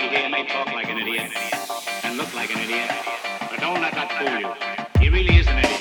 idiot may talk like an idiot and look like an idiot, but don't let that fool you. He really is an idiot.